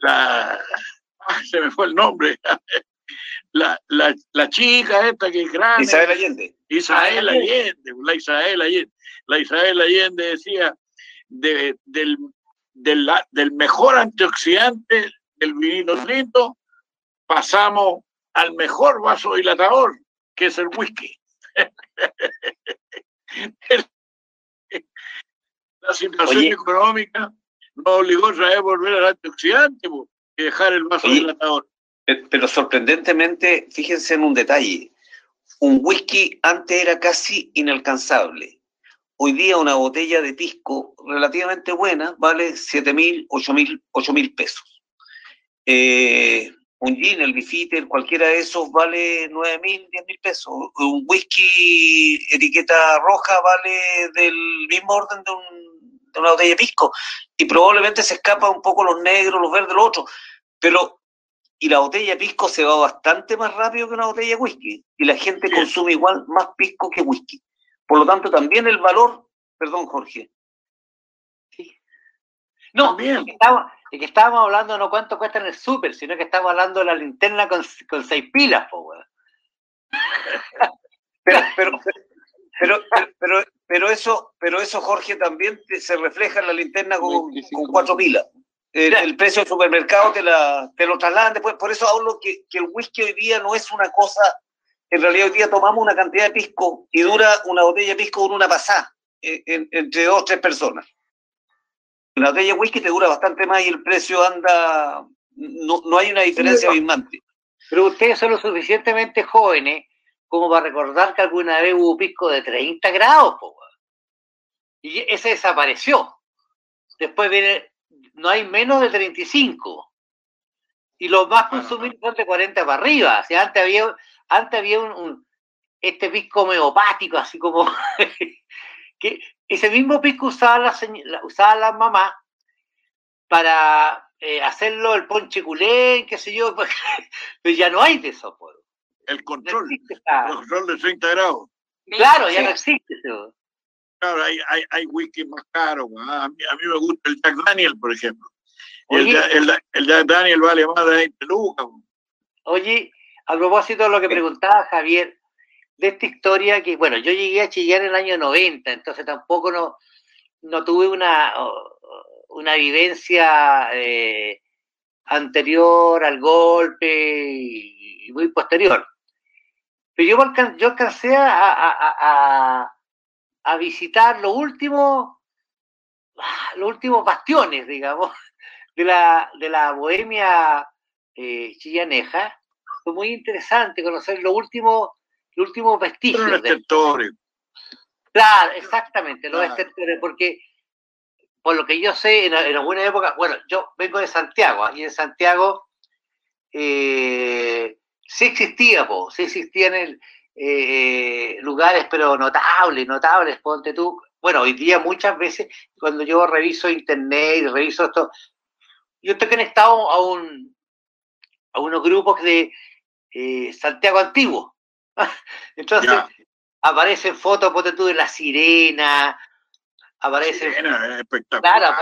la se me fue el nombre. La, la, la, chica esta que es grande. Isabel Allende. Isabel Allende, la Isabel Allende. La Isabel Allende decía de, del, del, del mejor antioxidante del vinilo tinto pasamos al mejor vaso dilatador, que es el whisky. la situación económica no obligó a volver al antioxidante y dejar el vaso dilatador. Pero sorprendentemente, fíjense en un detalle. Un whisky antes era casi inalcanzable. Hoy día una botella de pisco relativamente buena vale 7 mil, 8 mil pesos. Eh, un gin, el bifitter, cualquiera de esos vale 9 mil, 10 mil pesos. Un whisky etiqueta roja vale del mismo orden de, de, una botella de pisco. Y probablemente se escapa un poco los negros, los verdes, los otros. Pero, y la botella de pisco se va bastante más rápido que una botella de whisky. Y la gente consume igual más pisco que whisky. Por lo tanto, también el valor, perdón Jorge. Sí. No. Estaba, de que estábamos hablando no cuánto cuesta en el súper, sino que estamos hablando de la linterna con, con seis pilas, po, pero, pero, pero, pero, pero, eso, pero eso, Jorge, también se refleja en la linterna con, con cuatro pilas. El, precio del supermercado te, la, te lo trasladan después. Por eso hablo que, que el whisky hoy día no es una cosa. En realidad, hoy día tomamos una cantidad de pisco y dura una botella de pisco dura una pasada eh, entre dos o tres personas. La botella de whisky te dura bastante más y el precio anda, no, no hay una diferencia abismante. Pero ustedes son lo suficientemente jóvenes como para recordar que alguna vez hubo pisco de 30 grados, y ese desapareció. Después viene, no hay menos de 35. Y los más consumidos son de 40 para arriba. O sea, antes había, antes había un, este pisco homeopático, así como que ese mismo pisco usaba la, usaba la mamá para eh, hacerlo el ponche culé, qué sé yo, pero ya no hay de eso. Pues. El control, el control de 30 grados. Claro, ya no existe eso. Claro, hay, hay, hay whisky más caro. ¿ah? A, mí, a mí me gusta el Jack Daniel, por ejemplo. el, el, Jack Daniel vale más de 20 lucas. Oye, a propósito de lo que preguntaba Javier, de esta historia que, bueno, yo llegué a chillar en el año 90, entonces tampoco no, no tuve una, una vivencia eh, anterior al golpe y, muy posterior. Pero yo, yo alcancé a, a, visitar los últimos, los últimos bastiones, digamos, de la, de la bohemia eh, chillaneja. Fue muy interesante conocer los últimos los últimos vestigios. Los estertores. Claro, exactamente, los estertores, porque por lo que yo sé, en, alguna época, bueno, yo vengo de Santiago, y en Santiago eh, sí existía, po, sí existían el, eh, lugares, pero notables, notables, ponte tú. Bueno, hoy día muchas veces, cuando yo reviso internet y reviso esto, yo estoy conectado a un a unos grupos de eh, Santiago Antiguo, Entonces, aparecen fotos, ponte tú, de la sirena, aparecen... Sirena, espectacular.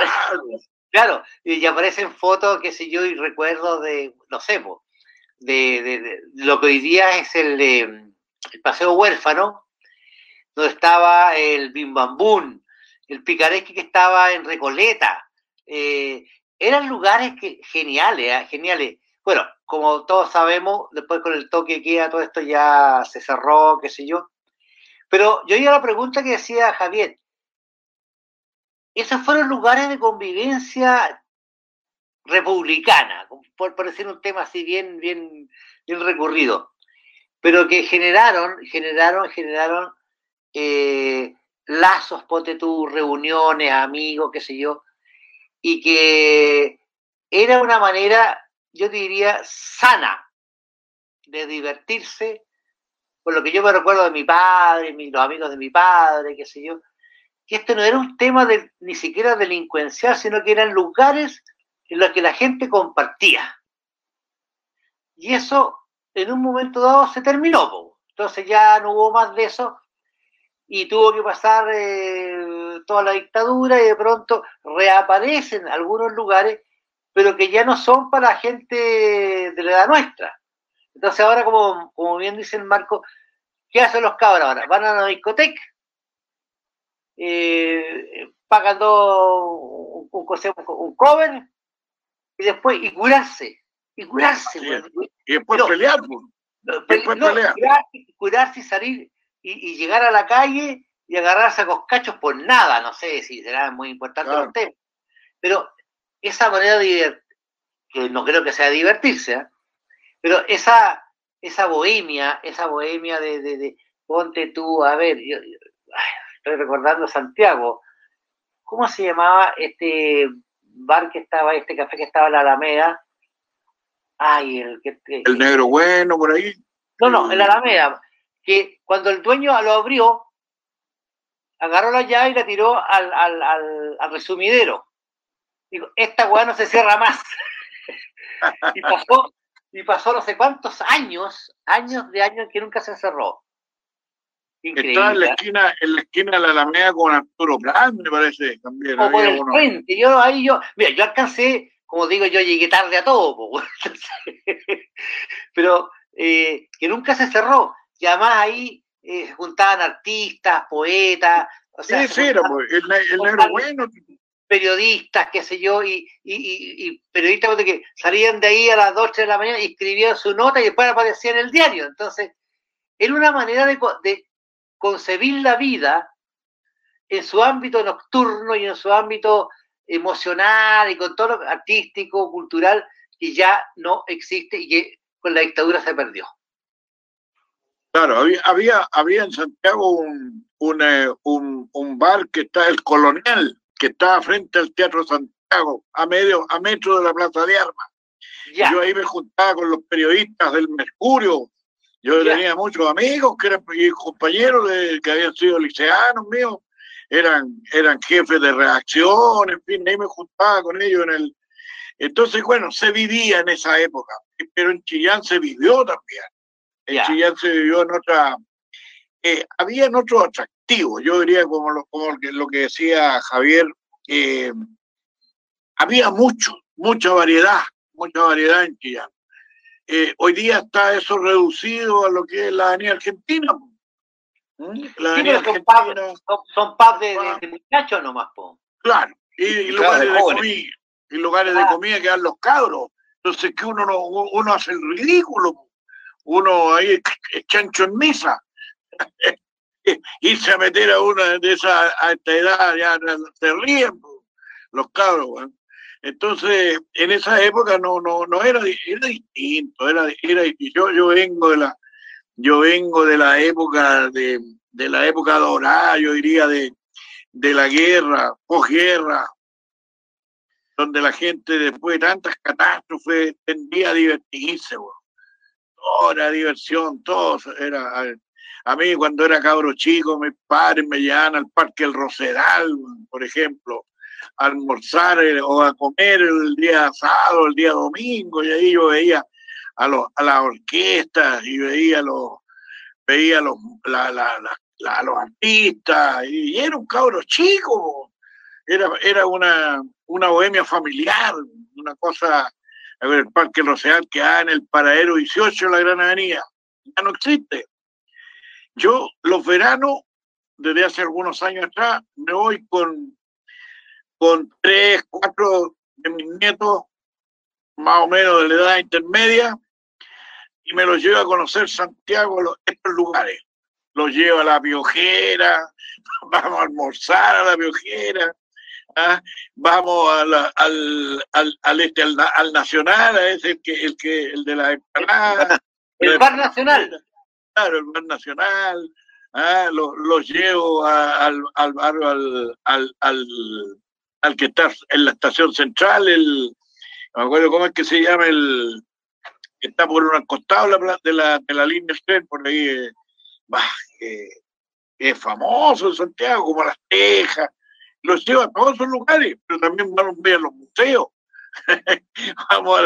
Claro, y aparecen fotos, qué sé yo, y recuerdos de, no sé, de, lo que hoy día es el, el Paseo Huérfano, donde estaba el Bimbambún, el Picaresque que estaba en Recoleta. Eh, eran lugares geniales, ¿eh? geniales. Bueno, como todos sabemos, después con el toque que queda, todo esto ya se cerró, qué sé yo. Pero yo iba a la pregunta que decía Javier. Esos fueron lugares de convivencia republicana, por, por decir un tema así bien, bien, bien recurrido, pero que generaron, generaron, generaron eh, lazos, ponte tú, reuniones, amigos, qué sé yo, y que era una manera yo diría, sana de divertirse, por lo que yo me recuerdo de mi padre, los amigos de mi padre, qué sé yo, que esto no era un tema de, ni siquiera delincuencial, sino que eran lugares en los que la gente compartía. Y eso en un momento dado se terminó. Entonces ya no hubo más de eso y tuvo que pasar eh, toda la dictadura y de pronto reaparecen algunos lugares pero que ya no son para gente de la edad nuestra. Entonces ahora, como, como bien dice el Marco, ¿qué hacen los cabros ahora? Van a la discoteca, eh, pagan un, un, cover y después y curarse, y curarse. y después pelear. Después pelear. Curarse, y salir y, llegar a la calle y agarrarse a coscachos por nada, no sé si será muy importante el tema. Pero esa manera de que no creo que sea divertirse, ¿eh? pero esa, esa bohemia, esa bohemia de, de, ponte tú, a ver, yo, estoy recordando Santiago, ¿cómo se llamaba este bar que estaba, este café que estaba en la Alameda? Ay, el que... El negro bueno, por ahí. No, no, en la Alameda, que cuando el dueño lo abrió, agarró la llave y la tiró al, al, al, resumidero. Digo, esta weá no se cierra más. y pasó, y pasó no sé cuántos años, años de años que nunca se cerró. Increíble. Estaba en la esquina, en la esquina de la Alameda con Arturo Plan, me parece, también. O por el frente, yo ahí yo, mira, yo alcancé, como digo, yo llegué tarde a todo, pero eh, que nunca se cerró. Y además ahí eh, juntaban artistas, poetas, o sea, sí, el, negro bueno. Periodistas, qué sé yo, y, y, y, periodistas que salían de ahí a las 12 de la mañana y escribían su nota y después aparecía en el diario. Entonces, era una manera de, de concebir la vida en su ámbito nocturno y en su ámbito emocional y con todo lo artístico, cultural, que ya no existe y que con la dictadura se perdió. Claro, había, había, había en Santiago un, un, eh, un, un, bar que está, el Colonial, que está frente al Teatro Santiago, a medio, a metro de la Plaza de Armas. Yo ahí me juntaba con los periodistas del Mercurio. Yo tenía muchos amigos que eran compañeros de, que habían sido liceanos míos, eran, eran jefes de reacción, en fin, ahí me juntaba con ellos en el. Entonces, bueno, se vivía en esa época, pero en Chillán se vivió también en Chillán se vivió en otra, eh, había en otro atractivo, yo diría como lo, como lo que decía Javier, eh, había mucho, mucha variedad, mucha variedad en Chillán. Eh, hoy día está eso reducido a lo que es la avenida argentina. ¿Mm? La son pubs de, de, muchachos nomás, po. Claro, y, lugares de, comida, y lugares de comida que dan los cabros. Entonces que uno no, uno hace el ridículo uno ahí es chancho en misa. Irse a meter a una de esa a esta edad ya se ríen los cabros. Entonces, en esa época no, no, no era, era distinto, era, era yo, yo vengo de la, yo vengo de la época de, de la época dorada, yo diría de, de la guerra, posguerra, donde la gente después de tantas catástrofes tendía a divertirse hora, diversión, todo era. A mí cuando era cabro chico, mis padres me llevaban al Parque El Rosedal, por ejemplo, a almorzar eh, o a comer el día sábado, el día domingo, y ahí yo veía a, los, a las orquestas y veía los, veía los, la, la, la, los artistas, y, era un cabro chico, era, era una, una bohemia familiar, una cosa a ver, el Parque Rosedal que hay en el paradero 18 de la Gran Avenida. Ya no existe. Yo los veranos, desde hace algunos años atrás, me voy con, con tres, cuatro de mis nietos, más o menos de la edad intermedia, y me los llevo a conocer Santiago, estos lugares. Los llevo a la Piojera, vamos a almorzar a la Piojera, ¿ah? vamos al, al, al, este, al, Nacional, es el que, el que, el de la empanada. El, Bar Nacional. Claro, el Bar Nacional. ¿ah? Los, llevo al, al barrio, al, al, al, que está en la estación central, el, me acuerdo cómo es que se llama el está por un costado de la, de la línea Stern, por ahí, eh, es famoso en Santiago, como Las Tejas, los llevo a todos esos lugares, pero también vamos a los museos. vamos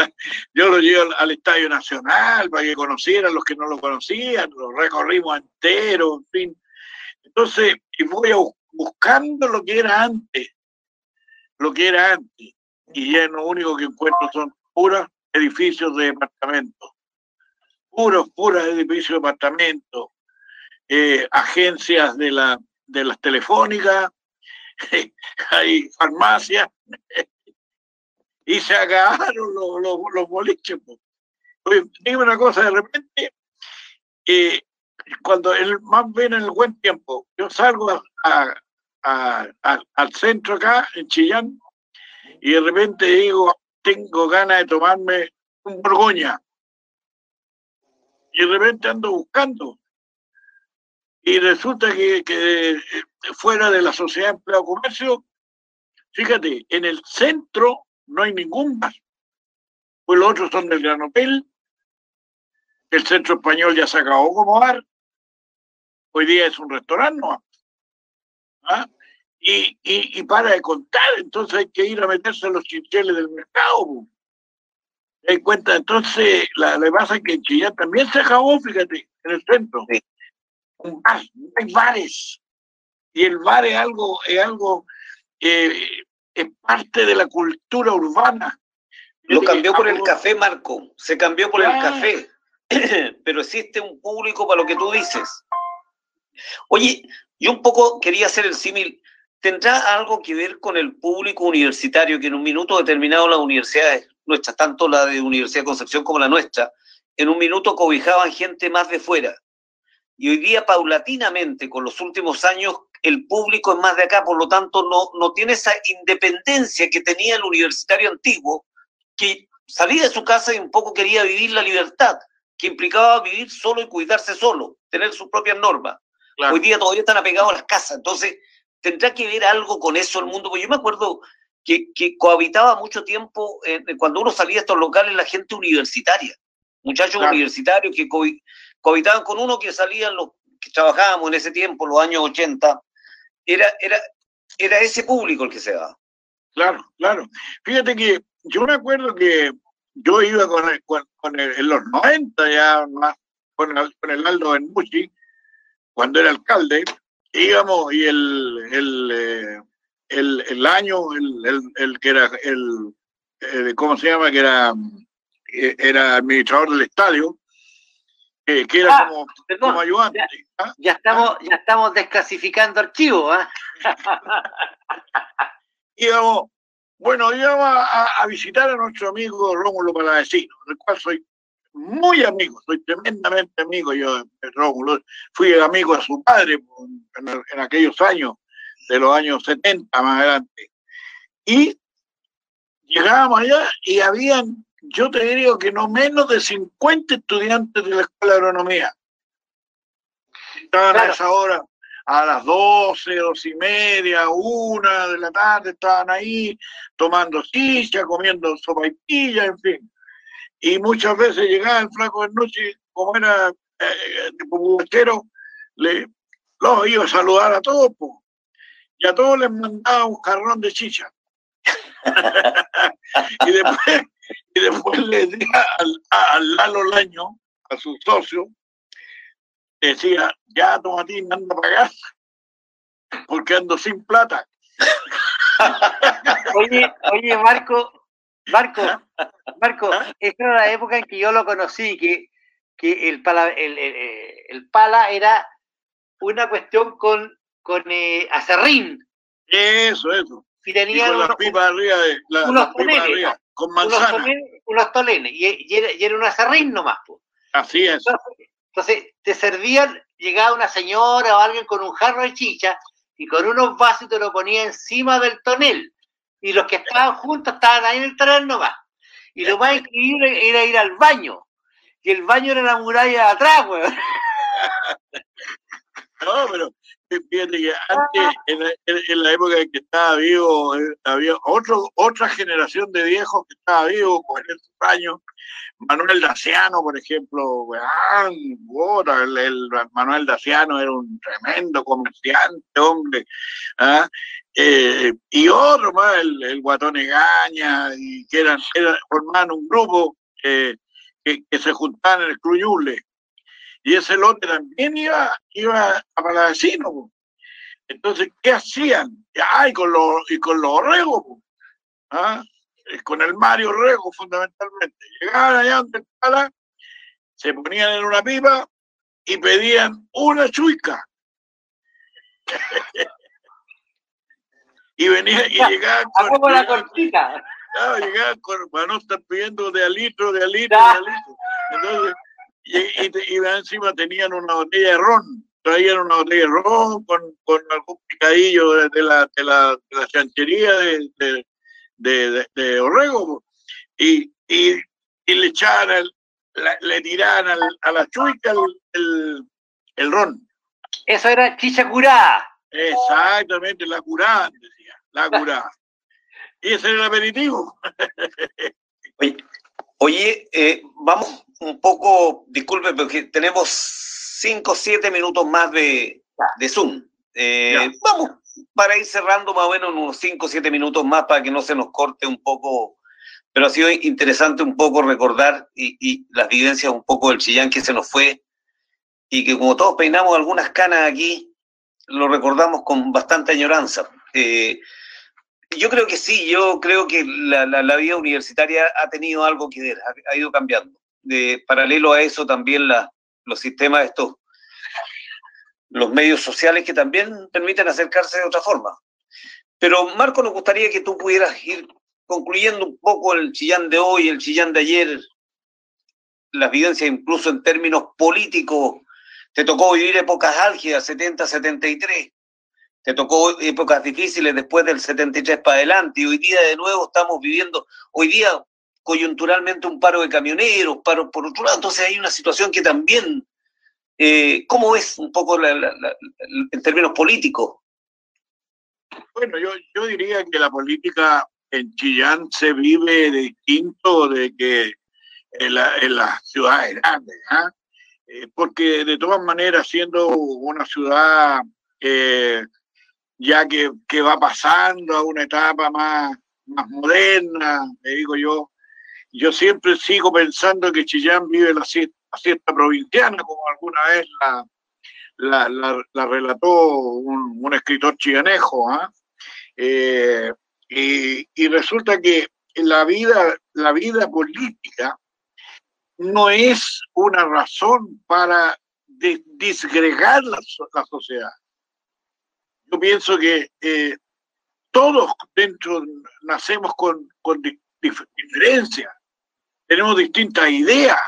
yo los llevo al, Estadio Nacional para que conocieran los que no lo conocían, los recorrimos enteros, en fin. Entonces, y voy buscando lo que era antes, lo que era antes, y ya lo único que encuentro son puros edificios de departamentos, puros, puros edificios de departamentos, eh, agencias de, la, de las telefónicas, hay farmacias y se acabaron los, los, los boliches. digo una cosa, de repente, eh, cuando el, más bien en el buen tiempo, yo salgo a, al centro acá, en Chillán, y de repente digo, tengo ganas de tomarme un Borgoña. Y de repente ando buscando. Y resulta que, que fuera de la Sociedad de Empleo Comercio, fíjate, en el centro no hay ningún bar. Pues los otros son del Gran Hotel. El centro español ya se acabó como bar. Hoy día es un restaurante, ¿no? ¿Ah? Y, y, para de contar, entonces hay que ir a meterse en los chincheles del mercado. ¿Te cuenta? Entonces, la, la pasa es que en Chillán también se acabó, fíjate, en el centro. Un bar, no hay bares. Y el bar es algo, es algo, eh, es parte de la cultura urbana. Lo cambió por el café, Marco. Se cambió por el café. Pero existe un público para lo que tú dices. Oye, yo un poco quería hacer el símil ¿Tendrá algo que ver con el público universitario que en un minuto determinado las universidades nuestras, tanto la de Universidad de Concepción como la nuestra, en un minuto cobijaban gente más de fuera? Y hoy día, paulatinamente, con los últimos años, el público es más de acá, por lo tanto, no, no tiene esa independencia que tenía el universitario antiguo, que salía de su casa y un poco quería vivir la libertad, que implicaba vivir solo y cuidarse solo, tener sus propias normas. Hoy día todavía están apegados a las casas. Entonces, ¿Tendrá que ver algo con eso el mundo? Porque yo me acuerdo que, cohabitaba mucho tiempo, cuando uno salía a estos locales, la gente universitaria, muchachos universitarios que cohabitaban con uno que salían los que trabajábamos en ese tiempo, los años 80, era, era, era ese público el que se daba. Claro, claro. Fíjate que yo me acuerdo que yo iba con, el, con, en los 90 ya más, con, el, con el Aldo Benmucci, cuando era alcalde, íbamos y el, el, eh, el, el año, el, el, que era, el, ¿cómo se llama? Que era, eh, era administrador del estadio, que era ah, como, como, ayudante. Ya, ¿ah? estamos, ya estamos desclasificando archivos. ¿ah? íbamos, bueno, íbamos a, a, visitar a nuestro amigo Rómulo Palavecino, del cual soy muy amigo, soy tremendamente amigo yo de Rómulo. Fui amigo de su padre en, aquellos años, de los años 70 más adelante. Y llegábamos allá y habían, yo te diría que no menos de 50 estudiantes de la Escuela de Agronomía. Estaban a esa hora, a las 12, 12 y media, una de la tarde, estaban ahí tomando silla, comiendo sopa y pilla, en fin y muchas veces llegaba el flaco de noche, como era eh, de le los iba a saludar a todos, y a todos les mandaba un jarrón de chicha. y después, y después le decía al, al Lalo Laño, a su socio, decía, ya Tomatín, anda para pagar porque ando sin plata. oye, oye, Marco, Marco, Marco, ¿Ah? esta era la época en que yo lo conocí, que, que el, pala, el, el, pala era una cuestión con, con eh, acerrín. Eso, eso. Y con unos, pipas arriba de la, unos tolenes, con manzana. Unos, tolenes, y, era, y, era, un acerrín nomás. Pues. Así es. Entonces, te servían, llegaba una señora o alguien con un jarro de chicha y con unos vasos te lo ponía encima del tonel y los que estaban juntos estaban ahí en el terreno nomás. Y lo más increíble era ir al baño. Y el baño era la muralla de atrás, weón. No, pero fíjate que antes, en la, época en que estaba vivo, eh, había otro, otra generación de viejos que estaba vivo con esos años. Manuel Daciano, por ejemplo, el, el, Manuel Daciano era un tremendo comerciante, hombre. ¿ah? Eh, y otro más, el, el Guatón Egaña, y que eran, eran formaban un grupo que, que, se juntaban en el Club Y ese lote también iba, iba a Palavecino. Entonces, ¿qué hacían? Ah, y con los, y con los regos, ¿ah? Con el Mario Rego fundamentalmente. Llegaban allá donde estaba, se ponían en una pipa y pedían una chuica. y venía y llegaban con, la cortita. Claro, llegaban con, para no estar pidiendo de de de. Entonces, y, y, y, encima tenían una botella de ron, traían una botella de ron con, con algún picadillo de, la, de, la, de la chanchería de, de, de, Orrego y, y, le echaban, le tiraban a la chuica el, el, ron. Eso era chicha curada. Exactamente, la curada, decía, la curada. y ese era el aperitivo. oye, oye eh, vamos un poco, disculpe, porque tenemos cinco o siete minutos más de, de Zoom. Eh, vamos, para ir cerrando más o menos unos 5 o 7 minutos más para que no se nos corte un poco, pero ha sido interesante un poco recordar y, las vivencias un poco del Chillán que se nos fue y que como todos peinamos algunas canas aquí, lo recordamos con bastante añoranza. Eh, yo creo que sí, yo creo que la, vida universitaria ha tenido algo que ver, ha, ido cambiando. De paralelo a eso también los sistemas estos los medios sociales que también permiten acercarse de otra forma. Pero Marco, nos gustaría que tú pudieras ir concluyendo un poco el Chillán de hoy, el Chillán de ayer, las vivencias incluso en términos políticos. Te tocó vivir épocas álgidas, 70, 73. Te tocó épocas difíciles después del 73 para adelante. Y hoy día de nuevo estamos viviendo, hoy día coyunturalmente un paro de camioneros, paro por otro lado. Entonces hay una situación que también eh, ¿Cómo es un poco en términos políticos? Bueno, yo, yo diría que la política en Chillán se vive distinto de que en, las ciudades grandes, ¿ah? eh, porque de todas maneras, siendo una ciudad ya que, va pasando a una etapa más, más moderna, le digo yo, yo siempre sigo pensando que Chillán vive la, fiesta provinciana, como alguna vez la, la, relató un, escritor chiganejo. ¿ah? Eh, y, resulta que la vida, la vida política no es una razón para disgregar la, sociedad. Yo pienso que eh, todos dentro nacemos con, con diferencias, tenemos distintas ideas,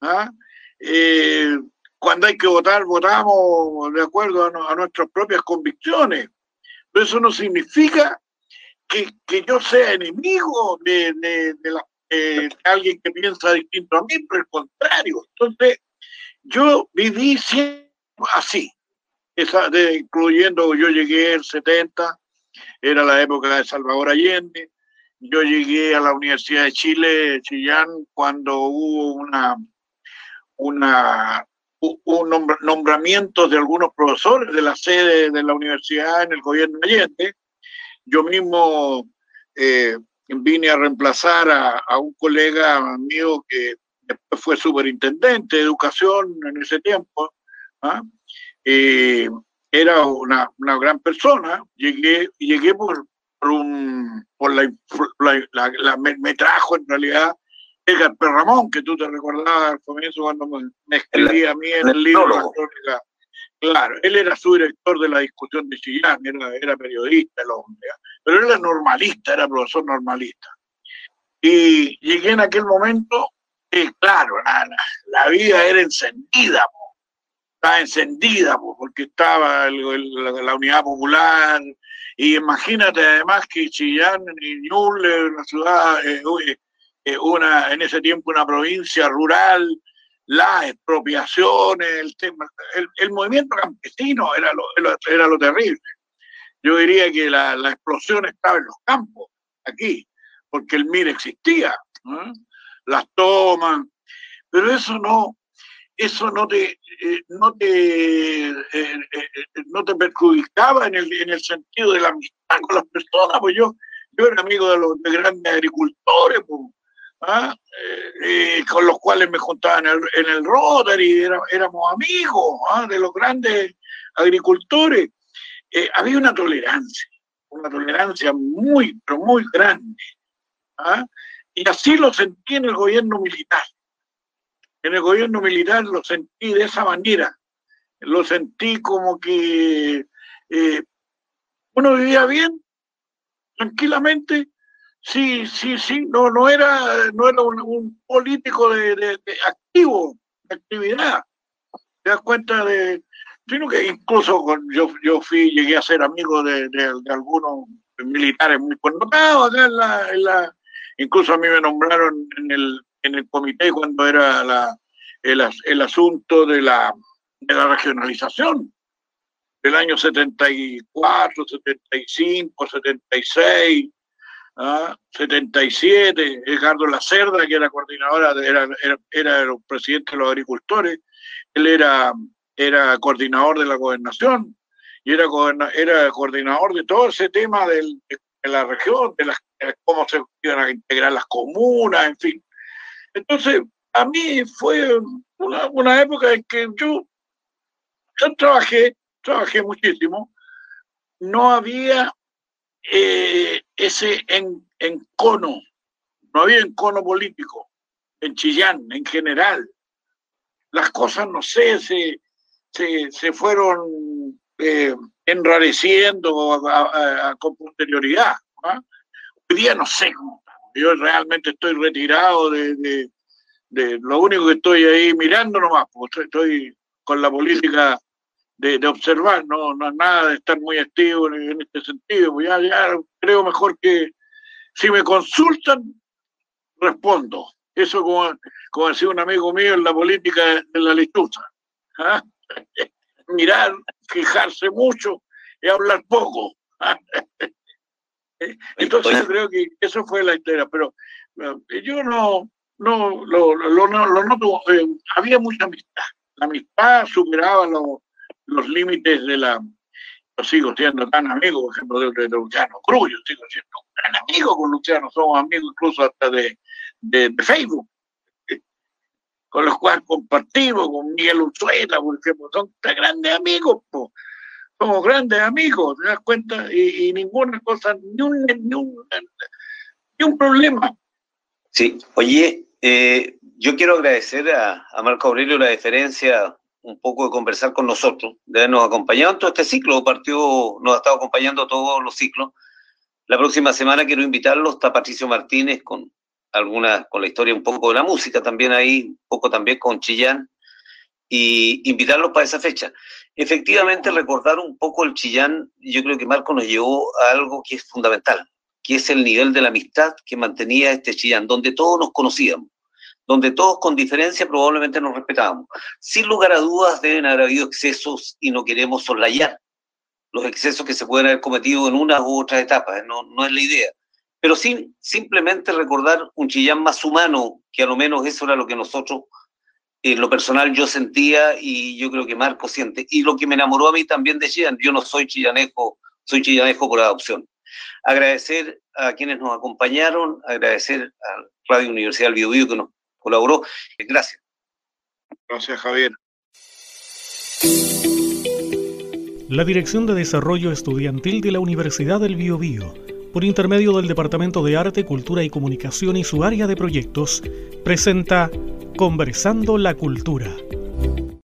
¿ah? Eh, cuando hay que votar, votamos de acuerdo a, nuestras propias convicciones. Pero eso no significa que, yo sea enemigo de, alguien que piensa distinto a mí, por el contrario. Entonces, yo viví siempre así, incluyendo yo llegué en el 70, era la época de Salvador Allende, yo llegué a la Universidad de Chile, Chillán, cuando hubo una una, un nombramiento de algunos profesores de la sede de la universidad en el gobierno de Allende. Yo mismo eh, vine a reemplazar a, un colega mío que después fue superintendente de educación en ese tiempo. ¿ah? Eh, era una, una, gran persona. Llegué, llegué por, por, un, por la, la, me, trajo en realidad Edgar Perramón, que tú te recordabas al comienzo cuando me, escribía a mí en el libro Claro, él era su director de la discusión de Chillán, era, era periodista el hombre, pero él era normalista, era profesor normalista. Y llegué en aquel momento, y claro, la, vida era encendida, estaba encendida porque estaba la, unidad popular, y imagínate además que Chillán y Ñuble, la ciudad, eh, eh, una, en ese tiempo una provincia rural, las expropiaciones, el, tema, el, movimiento campesino era lo, era lo terrible. Yo diría que la, explosión estaba en los campos, aquí, porque el MIR existía, las tomas, pero eso no, eso no te, eh, no te, eh, no te perjudicaba en el, en el sentido de la amistad con las personas, pues yo, yo era amigo de los de grandes agricultores, pues, ¿ah? Eh, con los cuales me juntaba en el, en el Rotary, éramos amigos ¿ah? de los grandes agricultores. Eh, había una tolerancia, una tolerancia muy, pero muy grande. ¿ah? Y así lo sentí en el gobierno militar. En el gobierno militar lo sentí de esa manera. Lo sentí como que eh, uno vivía bien, tranquilamente, Sí, sí, sí, no, no era, no era un, político de, activo, de actividad. Te das cuenta de, sino que incluso yo, yo fui, llegué a ser amigo de, algunos militares muy connotados acá en la, incluso a mí me nombraron en el, en el comité cuando era la, el, el asunto de la, de la regionalización del año 74, 75, 76, 77, Edgardo Lacerda, que era coordinadora, era, era, el presidente de los agricultores, él era, era coordinador de la gobernación y era, era coordinador de todo ese tema del, de, la región, de, las, cómo se iban a integrar las comunas, en fin. Entonces, a mí fue una, una época en que yo, trabajé, trabajé muchísimo, no había eh, ese en, encono, no había encono político, en Chillán en general. Las cosas, no sé, se, se, fueron eh, enrareciendo con posterioridad. Hoy día no sé Yo realmente estoy retirado de, de, lo único que estoy ahí mirando nomás, porque estoy con la política de, observar, no, no nada de estar muy activo en, este sentido, pues ya, ya creo mejor que si me consultan, respondo. Eso como, como decía un amigo mío en la política de la lechuza. ¿ah? Mirar, fijarse mucho y hablar poco. Entonces creo que eso fue la historia, pero eh, yo no, no lo, lo, lo, noto, eh, había mucha amistad. La amistad superaba los los límites de la... Yo sigo siendo tan amigo, por ejemplo, de, Luciano Cruz, yo sigo siendo un gran amigo con Luciano, somos amigos incluso hasta de, de, Facebook, con los cuales compartimos, con Miguel Uzuela, por ejemplo, son grandes amigos, somos grandes amigos, ¿te das cuenta? Y, ninguna cosa, ni un, ni un, ni un problema. Sí, oye, eh, yo quiero agradecer a, a Marco Aurelio la deferencia un poco de conversar con nosotros, de habernos acompañado en todo este ciclo. Partido nos ha estado acompañando todos los ciclos. La próxima semana quiero invitarlos, está Patricio Martínez con alguna, con la historia un poco de la música también ahí, un poco también con Chillán, y invitarlos para esa fecha. Efectivamente, recordar un poco el Chillán, yo creo que Marco nos llevó a algo que es fundamental, que es el nivel de la amistad que mantenía este Chillán, donde todos nos conocíamos donde todos con diferencia probablemente nos respetábamos. Sin lugar a dudas deben haber habido excesos y no queremos soslayar los excesos que se pueden haber cometido en unas u otras etapas, no, no es la idea. Pero sin, simplemente recordar un Chillán más humano, que a lo menos eso era lo que nosotros, en lo personal, yo sentía y yo creo que Marco siente. Y lo que me enamoró a mí también de Chillán, yo no soy chillanejo, soy chillanejo por adopción. Agradecer a quienes nos acompañaron, agradecer a Radio Universidad del Biobío que nos colaboró. Gracias. Gracias, Javier. La Dirección de Desarrollo Estudiantil de la Universidad del Biobío, por intermedio del Departamento de Arte, Cultura y Comunicación y su área de proyectos, presenta Conversando la Cultura